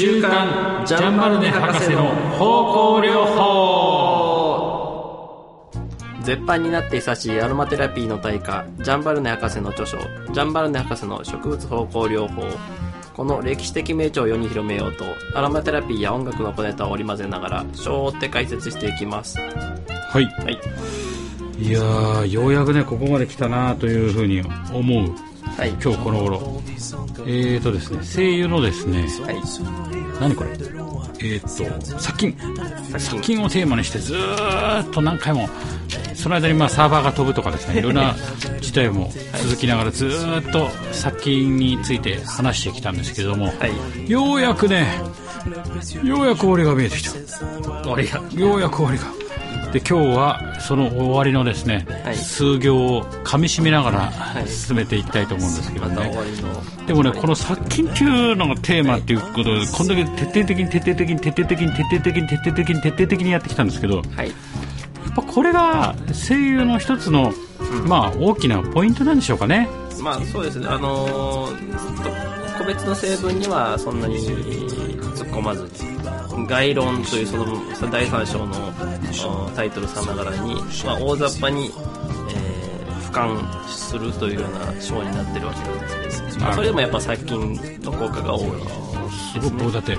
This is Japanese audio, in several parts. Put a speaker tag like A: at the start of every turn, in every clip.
A: 週刊ジャンバルネ博士の方向療法。
B: 絶版になって久しいアロマテラピーの大家ジャンバルネ博士の著書「ジャンバルネ博士の植物方向療法」この歴史的名著を世に広めようとアロマテラピーや音楽の小ネタを織り交ぜながら章を追って解説していきます。
A: はい。
B: はい。
A: いやーようやくねここまで来たなというふうに思う。
B: はい。
A: 今日この頃えーとですね声優のですね
B: はい
A: 何これ？えーっと殺菌。
B: 殺
A: 殺菌をテーマにしてずーっと何回もその間にまあサーバーが飛ぶとかですねいろんな事態も続きながらずーっと殺菌について話してきたんですけども、
B: はい。
A: ようやくねようやく終わりが見えてきた。
B: 俺が。
A: ようやく終わりが。で今日はその終わりのですね、
B: はい。
A: 数行を噛み締めながら
B: い。
A: 進めていきたいと思うんですけどね、
B: わりの。
A: でもねこの殺菌っていうのがテーマっていうことでこんだけ徹底的に徹底的に徹底的に徹底的に徹底的に徹底的にやってきたんですけどや
B: はい。
A: っぱこれが声優の一つの、まあ大きなポイントなんでしょうかね
B: まあそうですね。あのーと個別の成分にはそんなに突っ込まずに概論というその第三章のおタイトルさながらに、まあ、大雑把に、えー俯瞰するというような章になってるわけなんですけど、まあ、それでもやっぱ殺菌の効果が多い
A: すごくだって。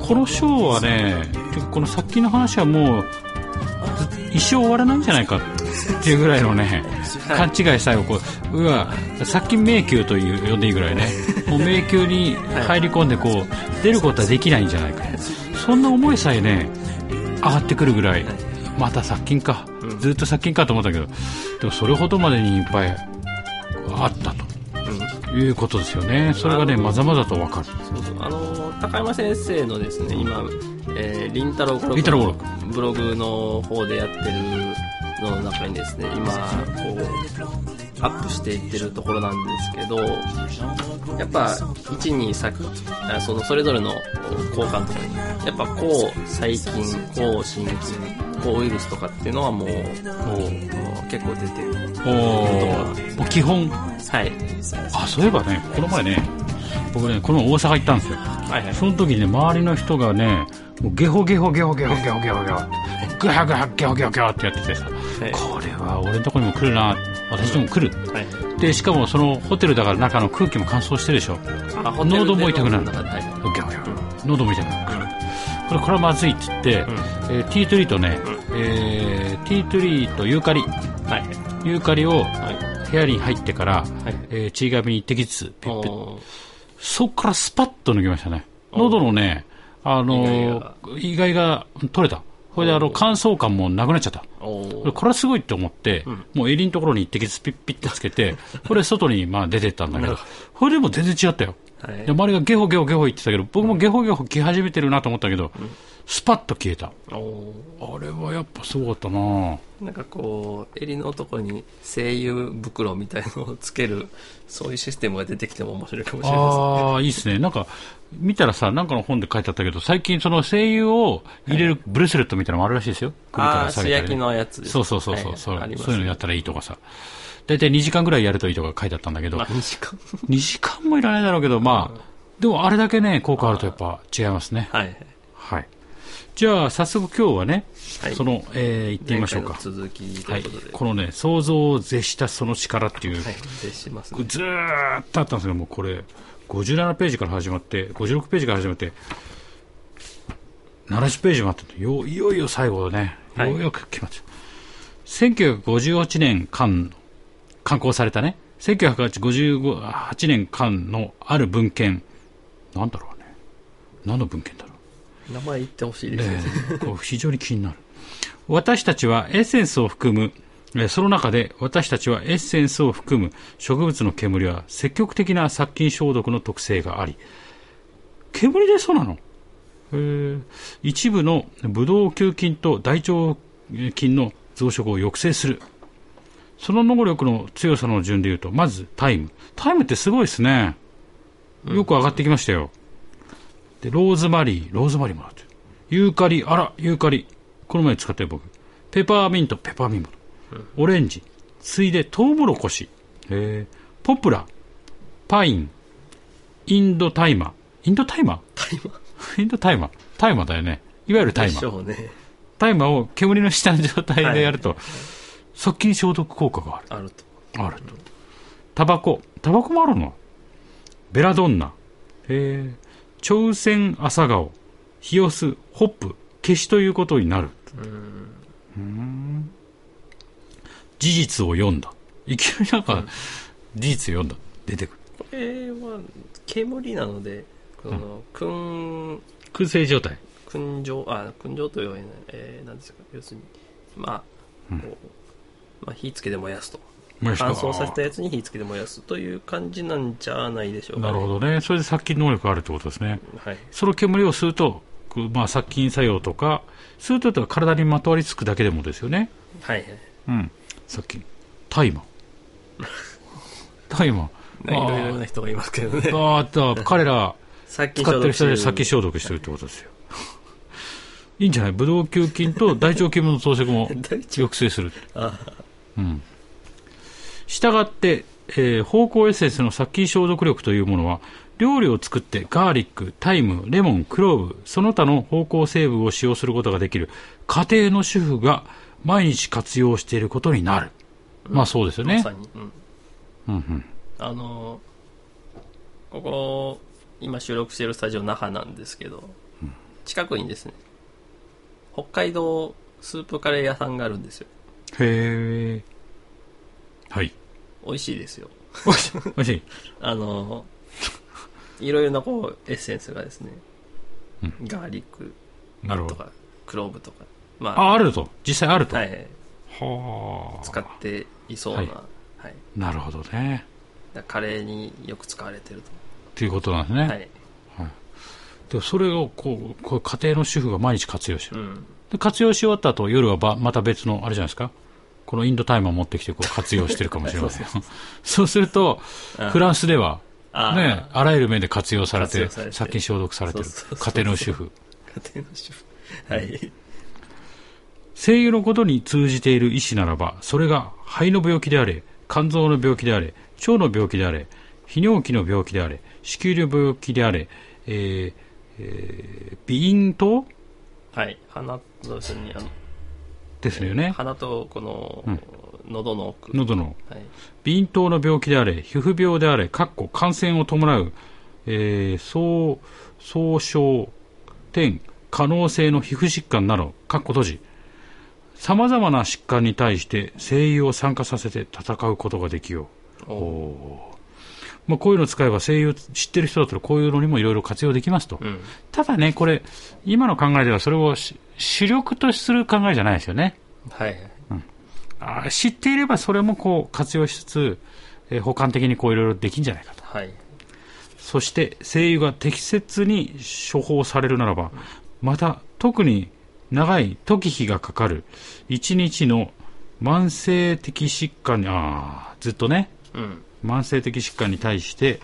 A: このショーはねこの殺菌の話はもうず一生終わらないんじゃないかっていうぐらいのね勘違いさえをこううわ殺菌迷宮という呼んでいいぐらいね。もう迷宮に入り込んでこう出ることはできないんじゃないか。そんな思いさえね上がってくるぐらいまた殺菌か。ずっと殺菌かと思ったけどでもそれほどまでにいっぱいあったと。いうことですよね。それがねまざまざと分かる。
B: そうそう。あの高山先生のですね今、えー、りんたろう語
A: りんたろう語
B: 録のブログの方でやってるのの中にですね今こうアップしていってるところなんですけどやっぱ12さあそのそれぞれの交換とかにやっぱ抗細菌抗真菌抗ウイルスとかっていうのはもうもう結構出てる
A: おお基本。
B: はい。
A: あそういえばねこの前ね僕ねこの大阪行ったんですよ。
B: はいはい。
A: その時にね周りの人がねもうゲホゲホゲホゲホゲホゲホゲホ。グハグハゲホゲホゲホってやっててさ、
B: はい。
A: これは俺のとこにも来るな。私にも来る、
B: はい。
A: でしかもそのホテルだから中の空気も乾燥してるでしょ。喉も痛くなる
B: はい
A: 喉も痛くなるこれこれはまずいっつって、えーティートリーとね、えーティートリーとユーカリ。
B: はい。
A: ユーカリを
B: はい。
A: 部屋に入ってから、
B: はい。
A: えー、ちい紙に一滴ずつピッピッ。
B: おー。
A: そっからスパッと抜きましたね。喉のね、あのー、意外が。取れた。これであの、乾燥感もなくなっちゃった。これはすごいって思って、もう襟のところに一滴ずつピッピッてつけて、これ外にまあ出てったんだけど、これでも全然違ったよ。
B: はい。
A: で周りがゲホゲホゲホ言ってたけど、僕もゲホゲホ来始めてるなと思ったけど、スパッと消えた。あれはやっぱすごかったな
B: なんかこう襟のところに声優袋みたいのをつけるそういうシステムが出てきても面白いかもしれない
A: ああ、いいっすね。なんか、見たらさ、なんかの本で書いてあったけど、最近その声優を入れるブレスレットみたいなのもあるらしいですよ。首
B: あ
A: から下げたり
B: のやつ
A: そうそうそうそう、
B: はい
A: そういうのやったらいいとかさ。だいたい2時間ぐらいやるといいとか書いてあったんだけど、
B: まあ2時間。
A: 2時間もいらないだろうけど、まあ、でもあれだけね、効果あるとやっぱ違いますね。
B: はい
A: はい。じゃあ、早速今日はね、
B: はい。
A: その、えー、行ってみましょうか。
B: 続きと
A: はいいう
B: ことで、
A: このね、想像を絶したその力っていう、
B: はい。絶しますね。
A: ずーっとあったんですけどもうこれ57ページから始まって56ページから始まって70ページもあったんでよいよいよ最後だね。
B: はい。
A: ようやく決まっちゃう、1958年間刊行されたね。1958年間のある文献。なんだろうね。何の文献だろう。
B: 名前言ってほしいですね、
A: ええ。こう非常に気になる。私たちはエッセンスを含む、えーその中で私たちはエッセンスを含む植物の煙は積極的な殺菌消毒の特性があり、煙でそうなの？一部のブドウ球菌と大腸菌の増殖を抑制する。その能力の強さの順で言うと、まずタイム。タイムってすごいですね。よく上がってきましたよ。で、ローズマリー、ローズマリーもあって。ユーカリ、あら、ユーカリ。この前使ったよ、僕。ペパーミント、ペパーミント。オレンジ。ついで、トウモロコシ。えー、ポプラ。パイン。インドタイマー。インドタイマ？ー
B: タイマ？
A: インド大麻。大麻だよね。いわゆる大麻。大麻を煙の下の状態でやると、殺菌消毒効果がある。
B: あると。
A: あると。タバコ。タバコもあるの？ベラドンナ。朝鮮朝顔。ヒヨス。ホップ。消しということになる。うん事実を読んだ。いきなりなんか、事実読んだ。出てくる。
B: これは、煙なので、この、燻、
A: 空性状態。
B: 燻蒸、あ、燻蒸というのは、えー、なんですか、要するに、まあ、こう、まあ、火つけて燃やすと。乾燥させたやつに火つけて燃やすという感じなんじゃないでしょうか、
A: なるほどね。それで殺菌能力があるってことですね。
B: はい。
A: その煙を吸うと、こうまあ、殺菌作用とか、吸うと体にまとわりつくだけでもですよね。
B: はいはい。
A: うん。殺菌。大麻。大麻。
B: いろいろな人がいますけどね。
A: あーっと、彼ら、使ってる人で殺菌消毒してるってことですよ。いいんじゃない？ブドウ球菌と大腸菌の増殖も 抑制する。
B: あ
A: うん。したがって、えー芳香エッセンスの殺菌消毒力というものは、料理を作ってガーリック、タイム、レモン、クローブ、その他の芳香成分を使用することができる家庭の主婦が毎日活用していることになる。まあそうですよね
B: まさ。に。うん。
A: うんうん。
B: あのーここ、今収録しているスタジオ那覇なんですけど、近くにですね、北海道スープカレー屋さんがあるんですよ。
A: へえ。はい。
B: 美味しいですよ。
A: おいしい。しい。
B: あのーいろいろなこう、エッセンスがですね、ガーリック
A: なるほど。
B: とか、クローブとか、ま
A: あ、あると。実際あると。
B: はい、
A: はあ。
B: 使っていそうな、
A: は
B: はいい。
A: なるほどね。
B: カレーによく使われてる
A: ということなんですね。
B: と。はい。
A: でそれをこう、こう家庭の主婦が毎日活用してる。
B: うん。
A: で活用し終わった後、夜はばまた別の、あれじゃないですか。このインドタイマー持ってきてこう活用してるかもしれません。そうすると、フランスでは、ね、あらゆる面で活用されて殺菌消毒されてる家庭の主婦。
B: 家庭の主婦。はい。
A: 精油のことに通じている医師ならば、それが肺の病気であれ、肝臓の病気であれ、腸の病気であれ、泌尿器の病気であれ、子宮の病気であれ、えーえー鼻咽頭？
B: はい。鼻、そうですね、あの、
A: ですよね。
B: 鼻とこの、喉の奥。
A: 喉の
B: はい。
A: 鼻咽頭の病気であれ、皮膚病であれ、かっこ感染を伴う、えー、総、総症、点、可能性の皮膚疾患など、かっこ閉じ、様々な疾患に対して精油を参加させて戦うことができよう。
B: お
A: まあ、こういうのを使えば精油知ってる人だったらこういうのにもいろいろ活用できますと。
B: うん。
A: ただね、これ、今の考えではそれをし主力とする考えじゃないですよね。
B: はい。
A: あー知っていればそれもこう活用しつつ、えー補完的にこういろいろできんじゃないかと。
B: はい。
A: そして精油が適切に処方されるならば、また特に長い時日がかかる一日の慢性的疾患に、ああ、ずっとね、
B: うん。
A: 慢性的疾患に対して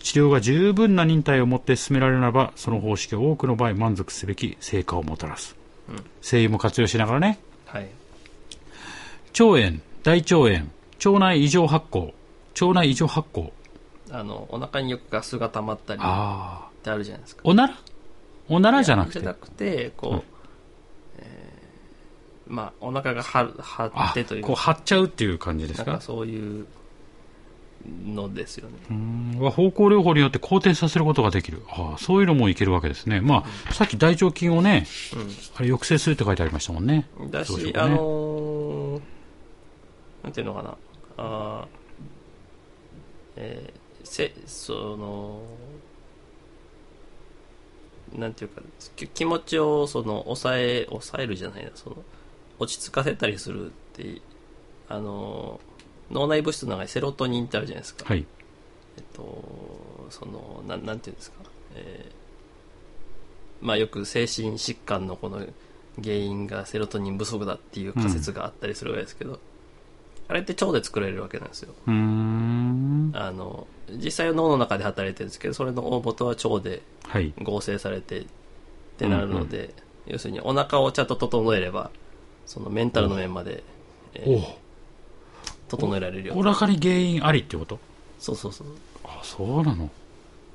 A: 治療が十分な忍耐を持って進められるならば、その方式は多くの場合満足すべき成果をもたらす。
B: うん
A: 精油も活用しながらね、
B: はい。
A: 腸炎、大腸炎、腸内異常発酵、腸内異常発酵。
B: あの、お腹によくガスが溜まったりっ
A: ああ。
B: てあるじゃないですか。
A: おなら？おならじゃなくて？
B: じゃなくて、こう、
A: うん
B: えーまあ、お腹が張張
A: あ
B: ってという
A: こう張っちゃうっていう感じですか？
B: なんかそういうのですよね。
A: うんは方向療法によって好転させることができる。ああそういうのもいけるわけですね。まあ、さっき大腸菌をね、あれ抑制するって書いてありましたもんね。
B: だし、
A: ね
B: あのーなんていうのかな。あーえーせ、その、なんていうか、き気持ちを、その、抑え、抑えるじゃないな、その、落ち着かせたりするって、あのー脳内物質の中にセロトニンってあるじゃないですか。
A: はい。
B: えっと、その、なん、なんていうんですか。えーまあよく精神疾患のこの原因がセロトニン不足だっていう仮説があったりするわけですけど、あれって腸で作れるわけなんですよ。
A: うーん。
B: あの、実際は脳の中で働いてるんですけど、それの大元は腸で
A: はい。
B: 合成されてってなるので、要するにお腹をちゃんと整えれば、そのメンタルの面まで、えー
A: お
B: 整えられるよ
A: お腹に原因ありってこと？
B: そうそうそう。
A: あ、そうなの。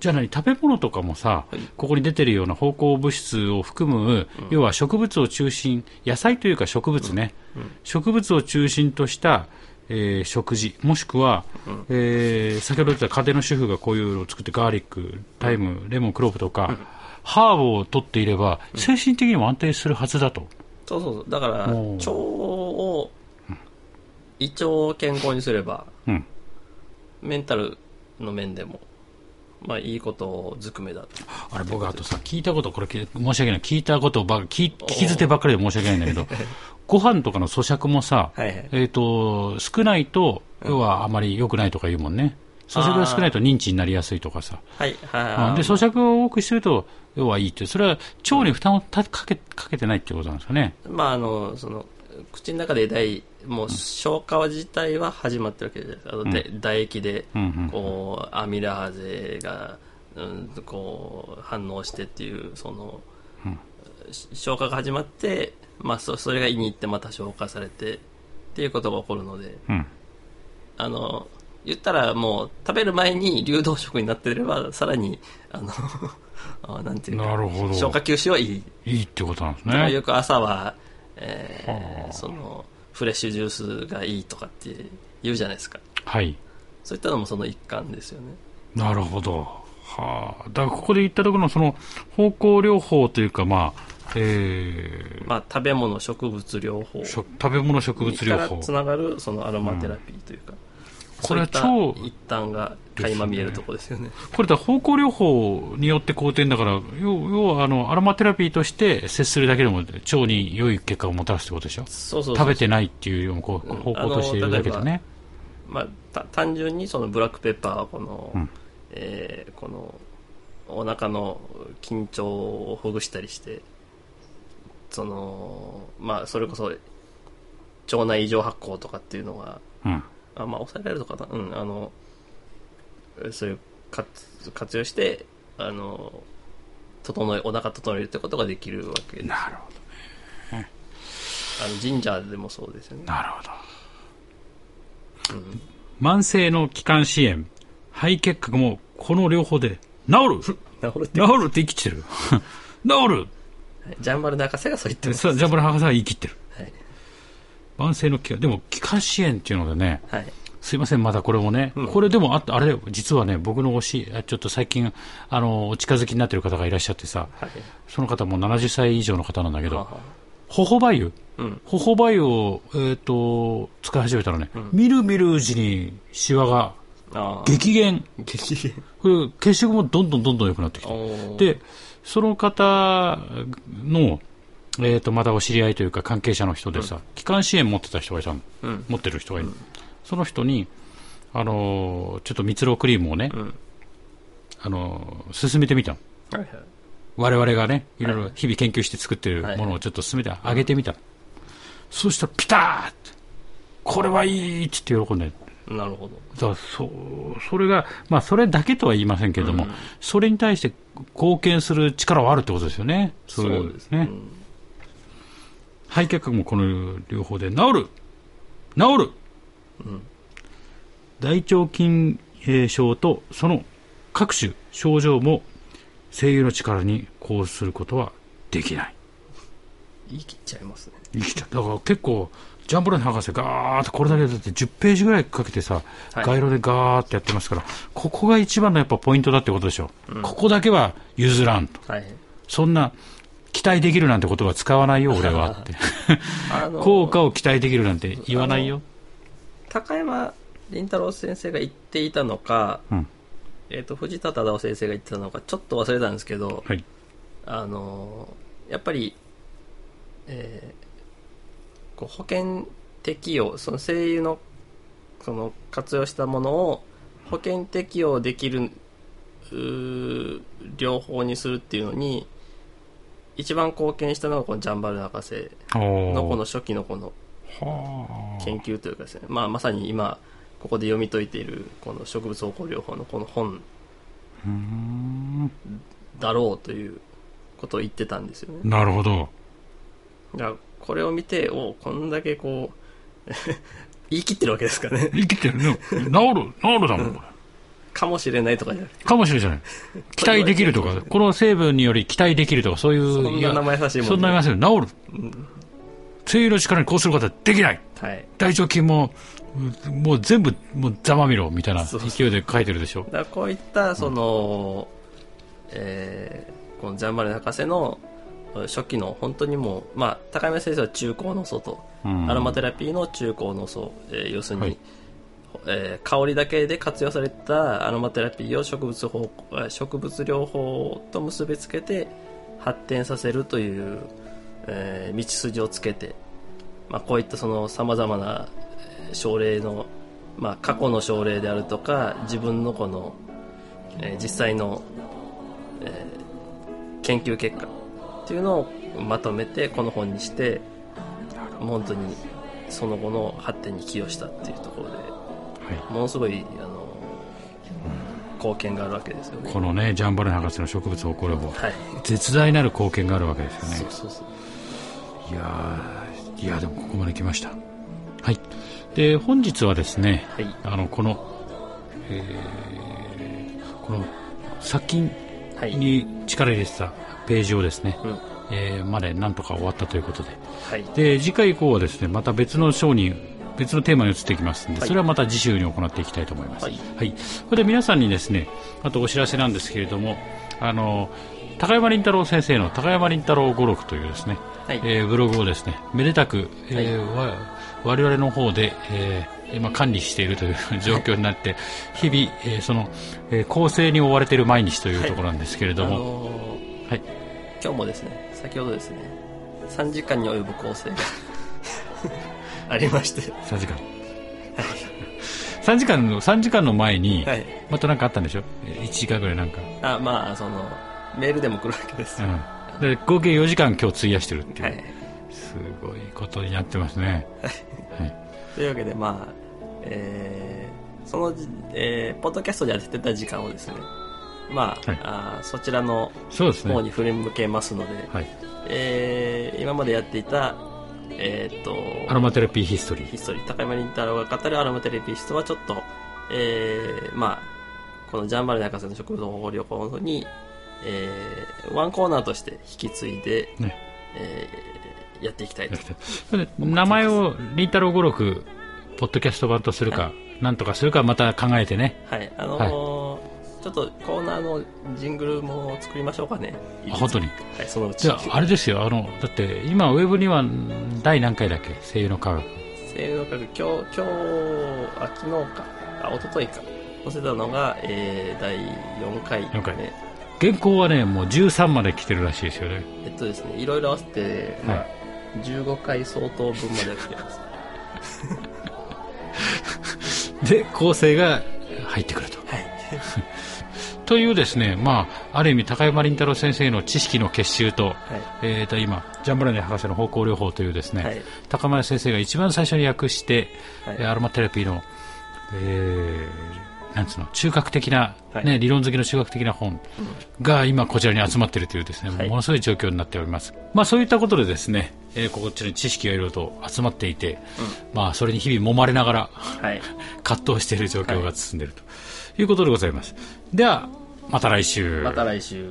A: じゃあ何？食べ物とかもさ、
B: はい。
A: ここに出てるような芳香物質を含む、要は植物を中心、野菜というか植物ね、植物を中心とした、えー食事、もしくは、えー先ほど言った家庭の主婦がこういうのを作って、ガーリック、タイム、レモン、クローブとか、ハーブを取っていれば、精神的にも安定するはずだと。
B: そうそうそう。だから、腸を、胃腸を健康にすれば、
A: うん。
B: メンタルの面でも、まあいいことずくめだと。
A: あれ、僕、あとさ、聞いたこと、これ、申し訳ない。聞いたことば聞、聞き捨てばっかりで申し訳ないんだけど、ご飯とかの咀嚼もさ、
B: はいはい
A: えっ、と、少ないと、要はあまり良くないとか言うもんね。咀嚼が少ないと認知になりやすいとかさ。
B: はい、
A: うん
B: はい。
A: で、咀嚼を多くしてると、要はいいって。それは腸に負担をたかけ、かけてないってことなんですかね。
B: まああの、その、口の中で大、もう消化自体は始まってるわけじゃないですか。あので唾液で、
A: うんうん。
B: こう、アミラーゼが、うん、こう、反応してっていう、その、し消化が始まって、まあそ、それが胃に行ってまた消化されて、っていうことが起こるので、
A: うん。
B: あの、言ったらもう食べる前に流動食になってれば、さらに、あの、あなんていうか、
A: なるほど
B: 消化吸収はいい。
A: いいってことなんですね。
B: よく朝は、えーその、フレッシュジュースがいいとかって言うじゃないですか。
A: はい。
B: そういったのもその一環ですよね。
A: なるほど。はあ。だからここで言ったところのその方向療法というか、まあ、え
B: まあ、食べ物、植物療法
A: ー、食食べ物植物療法
B: つ。ながるそのアロマテラピーというか、
A: これは超
B: た一端が垣間見えるところですよね。
A: これだ方向療法によって好転だから、要要はあのアロマテラピーとして接するだけでも腸に良い結果をもたらすってことでしょ？
B: そうそうそう
A: 食べてないっていうようなこう
B: うん
A: 方向としているだけでね。
B: まあ、た単純にそのブラックペッパーはこの、
A: うん
B: えーこのお腹の緊張をほぐしたりしてそのまあそれこそ腸内異常発酵とかっていうのが
A: うん。
B: あまあ抑えられるのかな？うんあのそういう活活用してあの整えお腹整えるってことができるわけです。
A: なるほ
B: あのジンジャーでもそうですよね。
A: ど。なるほど。慢性の気管支炎、肺結核もこの療法で治る？
B: 治るって。
A: 治るって言い切ってる？治る。
B: ジャンバル博士がそう言ってます。
A: さジャンブル博士は言い切ってる。
B: はい、
A: 慢性の気管、でも気管支炎っていうのでね、
B: はい。
A: すいません、まだこれもね、
B: うん。
A: これでもあった、あれ、実はね、僕の推し、あちょっと最近、あの、お近づきになってる方がいらっしゃってさ、
B: はい。
A: その方も70歳以上の方なんだけど、
B: はは
A: ホホバユ、
B: うん。
A: ホホバユを、えっ、と、使い始めたらね、みるみるうちにシワが激減。
B: 激減。
A: これ、血色もどんどんどんどん良くなってきて。で、その方の、えっ、と、またお知り合いというか関係者の人でさ、気管支炎持ってた人がいたの。
B: うん
A: 持ってる人がいる。その人に、あのーちょっと蜜蝋クリームをね、
B: うん
A: あのー進めてみたの。
B: はいはい
A: 我々がね、いろいろ日々研究して作ってる
B: はい
A: ものをちょっと進めてあげてみたの。そしたらピターって、これはいいって言って喜んで。
B: なるほど
A: だそうそれが、まあ、それだけとは言いませんけれども、
B: うん
A: それに対して貢献する力はあるってことですよね。そういう
B: です
A: ね。肺結核もこの療法で治る。治る、
B: うん。
A: 大腸菌症とその各種症状も声優の力にこうすることはできない。
B: 言い切っちゃいますね。
A: 生きちゃう。だから結構、ジャンボレン博士ガーッとこれだけだって10ページぐらいかけてさ、
B: はい。
A: 街路でガーッとやってますから、ここが一番のやっぱポイントだってことでしょ。ここだけは譲らんと。
B: はい。
A: そんな、期待できるなんて言葉使わないよ、俺はって。効果を期待できるなんて言わないよ。
B: 高山林太郎先生が言っていたのか、
A: うん
B: えっと藤田忠夫先生が言ってたのかちょっと忘れたんですけど
A: はい。
B: あのやっぱり、えーこう保険適用その声優のその活用したものを保険適用できるうー療法にするっていうのに一番貢献したのがこのジャンバル博士
A: お
B: のこの
A: ー
B: 初期のこの
A: は
B: 研究というかですね、まあ、まさに今ここで読み解いているこの植物方向療法のこの本だろうということを言ってたんですよね
A: なるほど。
B: だからこれを見ておこんだけこう 言い切ってるわけですかね
A: 生きてるね。治る、治るだもん、これ。
B: かもしれないとかじゃなくて。
A: かもしれない。期待できるとか、この成分により期待できるとか、そういう。
B: そんな名前優しいもんね
A: そんな名前優しい。治る。精油の力にこうすることはできない。
B: はい。
A: 大腸菌も、うんもう全部、もうざまみろ、みたいな
B: そうそう
A: 勢いで書いてるでしょ。
B: だからこういった、その、えーこのジャンバル博士の初期の本当にもう、まあ、高山先生は中高の層と、
A: うん
B: アロマテラピーの中高の層、えー要するに、
A: はい
B: えー香りだけで活用されたアロマテラピーを植物法植物療法と結びつけて発展させるという、えー道筋をつけて、まあ、こういったその様々な症例の、まあ、過去の症例であるとか自分のこの、えー実際の、えー研究結果っていうのをまとめてこの本にして本当にその後の発展に寄与したっていうところで。ものすごいあの、貢献があるわけですよ
A: い。
B: ね
A: このね、ジャンバルネ博士の植物をこれも、
B: はい
A: 絶大なる貢献があるわけですよね。
B: そうそうそう
A: いやーいやでもここまで来ました。はい。で、本日はですね、
B: はい
A: あの、この、えーこの、殺菌
B: はい
A: に力入れてたページをですね、
B: うん
A: えーまでなんとか終わったということで。
B: はい
A: で、次回以降はですね、また別の章に、別のテーマに移っていきますので、
B: はい。
A: それはまた次週に行っていきたいと思います。
B: はい。
A: はい。これで皆さんにですね、あとお知らせなんですけれども、あの、高山林太郎先生の高山林太郎語録というですね、
B: はい。
A: えーブログをですね、めでたく、えーわ我々の方で、えー今管理しているという状況になって、日々、えーその、えー構成に追われている毎日というところなんですけれ
B: あ
A: ども、
B: のー
A: はい。
B: 今日もですね先ほどですね3時間に及ぶ構成がありまして
A: 3時間。3時間の、3時間の前に、
B: はい
A: また何かあったんでしょ ?1 時間ぐらいなんか。
B: あまあそのメールでも来るわけですよ、
A: うん。で、合計4時間今日費やしてるっていう。
B: はい
A: すごいことになってますね。はい。
B: というわけでまあえーそのじ、えーポッドキャストでやってた時間をですねまあ,、
A: はい
B: あーそちらの
A: そうですね。
B: 方に振り向けますので、
A: はい。
B: えー今までやっていたえーっと
A: アロマテラピーヒストリー。
B: ヒストリー高山林太郎が語るアロマテレピストはちょっと、えーまあこのジャンバルネ博士の植物保護療法に、えーワンコーナーとして引き継いで、
A: ね。
B: えーやっていきたいと
A: 名前を林太郎語録、ポッドキャスト版とするか、なんとかするかまた考えてね。
B: はいあのーちょっとコーナーのジングルも作りましょうかね
A: あ本当に。
B: はいそのうち
A: じゃあ、あれですよ、あの、だって、今、ウェブには、第何回だっけ？声優の科学。
B: 声優の科学今日今日あ昨日かあ一昨日か載せたのが、えー第4回
A: 4回
B: ね
A: 原稿はね、もう13まで来てるらしいですよね。
B: えっとですね、いろいろ合わせて、まあ
A: は
B: 15回相当分まで来てます。
A: で、構成が入ってくると。
B: はい。
A: というですね、まあ、ある意味、高山林太郎先生の知識の結集と、
B: はい。
A: えー、と今、ジャンブラネ博士の方向療法というですね、
B: はい
A: 高山先生が一番最初に訳して、
B: はい
A: えーアロマテラピーの、えーなんつうの、中核的な、
B: はい
A: ね、理論好きの中核的な本が今こちらに集まっているというですね、
B: はい
A: ものすごい状況になっております。まあそういったことでですね、えーこちらに知識がいろいろと集まっていて、まあそれに日々揉まれながら、
B: はい。
A: 葛藤している状況が進んでいるということでございます。では、また来週。
B: また来週。